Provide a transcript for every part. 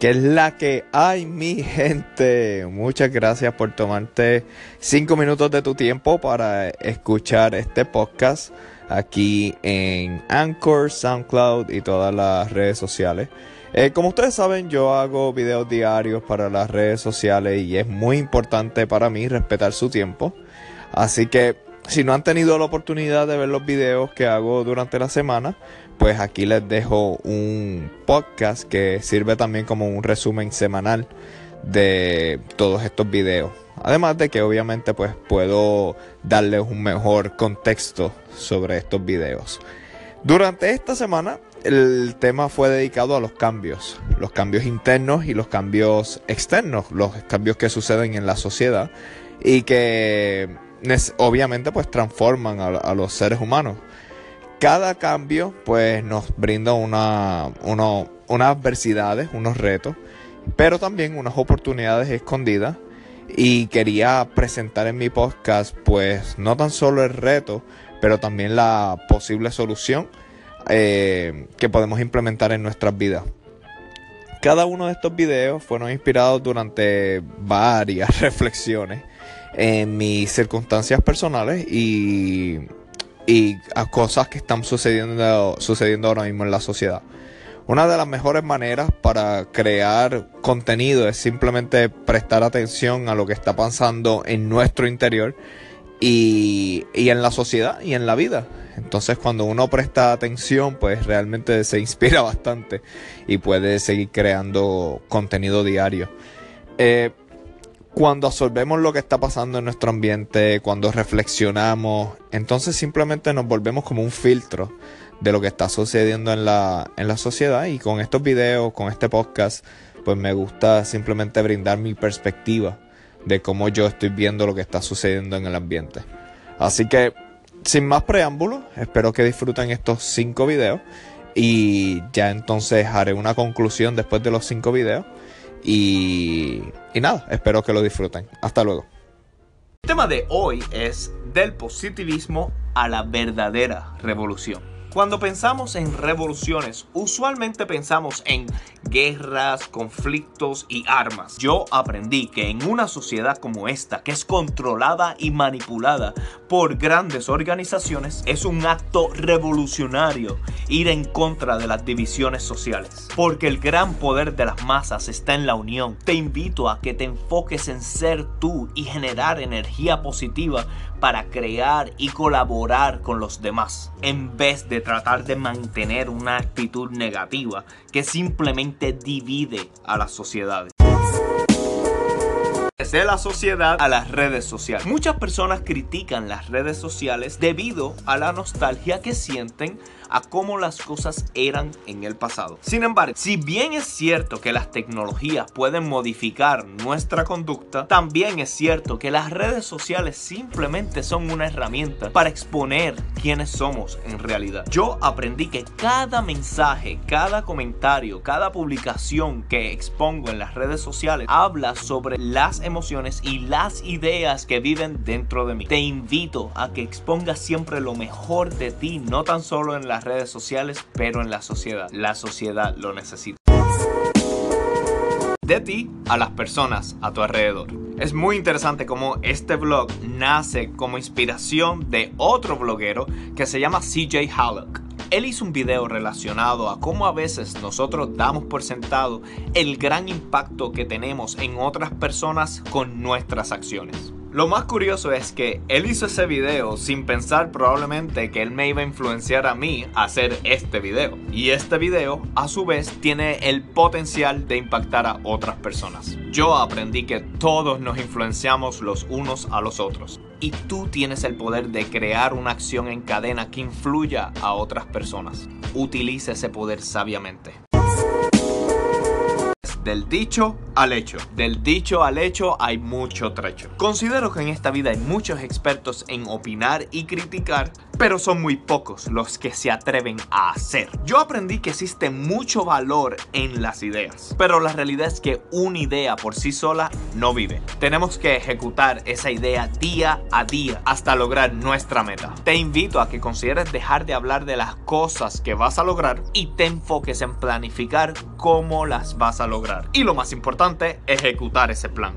que es la que hay, mi gente. Muchas gracias por tomarte cinco minutos de tu tiempo para escuchar este podcast aquí en Anchor, SoundCloud y todas las redes sociales. Eh, como ustedes saben, yo hago videos diarios para las redes sociales y es muy importante para mí respetar su tiempo. Así que si no han tenido la oportunidad de ver los videos que hago durante la semana, pues aquí les dejo un podcast que sirve también como un resumen semanal de todos estos videos. Además de que obviamente pues puedo darles un mejor contexto sobre estos videos. Durante esta semana el tema fue dedicado a los cambios, los cambios internos y los cambios externos, los cambios que suceden en la sociedad y que obviamente pues transforman a los seres humanos. Cada cambio pues nos brinda una, unas adversidades, unos retos, pero también unas oportunidades escondidas. Y quería presentar en mi podcast pues no tan solo el reto, pero también la posible solución eh, que podemos implementar en nuestras vidas. Cada uno de estos videos fueron inspirados durante varias reflexiones en mis circunstancias personales y y a cosas que están sucediendo, sucediendo ahora mismo en la sociedad. Una de las mejores maneras para crear contenido es simplemente prestar atención a lo que está pasando en nuestro interior y, y, en la sociedad y en la vida. Entonces cuando uno presta atención, pues realmente se inspira bastante y puede seguir creando contenido diario. Eh, cuando absorbemos lo que está pasando en nuestro ambiente, cuando reflexionamos, entonces simplemente nos volvemos como un filtro de lo que está sucediendo en la, en la sociedad. Y con estos videos, con este podcast, pues me gusta simplemente brindar mi perspectiva de cómo yo estoy viendo lo que está sucediendo en el ambiente. Así que, sin más preámbulos, espero que disfruten estos cinco videos. Y ya entonces haré una conclusión después de los cinco videos y, nada, espero que lo disfruten. Hasta luego. El tema de hoy es del positivismo a la verdadera revolución. Cuando pensamos en revoluciones, usualmente pensamos en guerras, conflictos y armas. Yo aprendí que en una sociedad como esta, que es controlada y manipulada por grandes organizaciones, es un acto revolucionario ir en contra de las divisiones sociales. Porque el gran poder de las masas está en la unión. Te invito a que te enfoques en ser tú y generar energía positiva para crear y colaborar con los demás, en vez de tratar de mantener una actitud negativa que simplemente divide a las sociedades de la sociedad a las redes sociales. Muchas personas critican las redes sociales debido a la nostalgia que sienten a cómo las cosas eran en el pasado. Sin embargo, si bien es cierto que las tecnologías pueden modificar nuestra conducta, también es cierto que las redes sociales simplemente son una herramienta para exponer quiénes somos en realidad. Yo aprendí que cada mensaje, cada comentario, cada publicación que expongo en las redes sociales habla sobre las emociones y las ideas que viven dentro de mí. Te invito a que expongas siempre lo mejor de ti, no tan solo en las redes sociales, pero en la sociedad. La sociedad lo necesita. De ti a las personas a tu alrededor. Es muy interesante cómo este blog nace como inspiración de otro bloguero que se llama CJ Hallock. Él hizo un video relacionado a cómo a veces nosotros damos por sentado el gran impacto que tenemos en otras personas con nuestras acciones. Lo más curioso es que él hizo ese video sin pensar probablemente que él me iba a influenciar a mí a hacer este video. Y este video, a su vez, tiene el potencial de impactar a otras personas. Yo aprendí que todos nos influenciamos los unos a los otros. Y tú tienes el poder de crear una acción en cadena que influya a otras personas. Utiliza ese poder sabiamente. Del dicho al hecho. Del dicho al hecho hay mucho trecho. Considero que en esta vida hay muchos expertos en opinar y criticar, pero son muy pocos los que se atreven a hacer. Yo aprendí que existe mucho valor en las ideas, pero la realidad es que una idea por sí sola no vive. Tenemos que ejecutar esa idea día a día hasta lograr nuestra meta. Te invito a que consideres dejar de hablar de las cosas que vas a lograr y te enfoques en planificar cómo las vas a lograr. Y lo más importante, ejecutar ese plan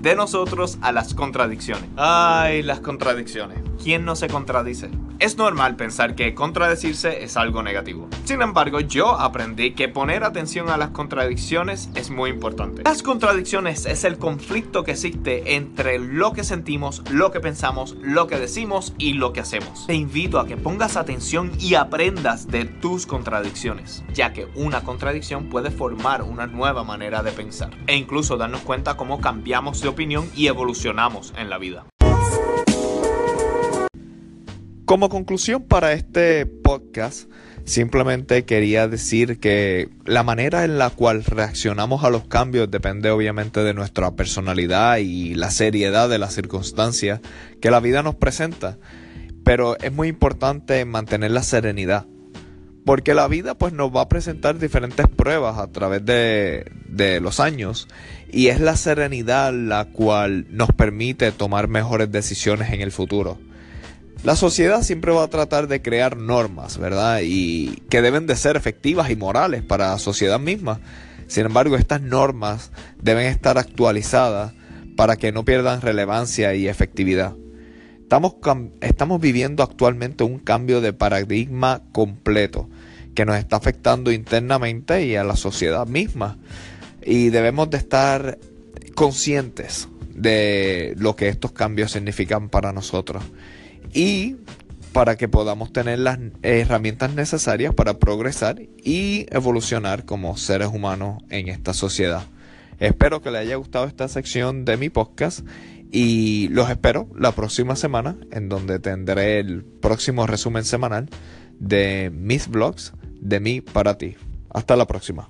de nosotros a las contradicciones. Ay, las contradicciones. ¿Quién no se contradice? Es normal pensar que contradecirse es algo negativo. Sin embargo, yo aprendí que poner atención a las contradicciones es muy importante. Las contradicciones es el conflicto que existe entre lo que sentimos, lo que pensamos, lo que decimos y lo que hacemos. Te invito a que pongas atención y aprendas de tus contradicciones, ya que una contradicción puede formar una nueva manera de pensar e incluso darnos cuenta cómo cambiamos de opinión y evolucionamos en la vida. Como conclusión para este podcast, simplemente quería decir que la manera en la cual reaccionamos a los cambios depende obviamente de nuestra personalidad y la seriedad de las circunstancias que la vida nos presenta. Pero es muy importante mantener la serenidad. Porque la vida pues nos va a presentar diferentes pruebas a través de, de los años y es la serenidad la cual nos permite tomar mejores decisiones en el futuro. La sociedad siempre va a tratar de crear normas, ¿verdad? Y que deben de ser efectivas y morales para la sociedad misma. Sin embargo, estas normas deben estar actualizadas para que no pierdan relevancia y efectividad. Estamos, viviendo actualmente un cambio de paradigma completo que nos está afectando internamente y a la sociedad misma. Y debemos de estar conscientes de lo que estos cambios significan para nosotros y para que podamos tener las herramientas necesarias para progresar y evolucionar como seres humanos en esta sociedad. Espero que les haya gustado esta sección de mi podcast y los espero la próxima semana en donde tendré el próximo resumen semanal de mis blogs de mí para ti. Hasta la próxima.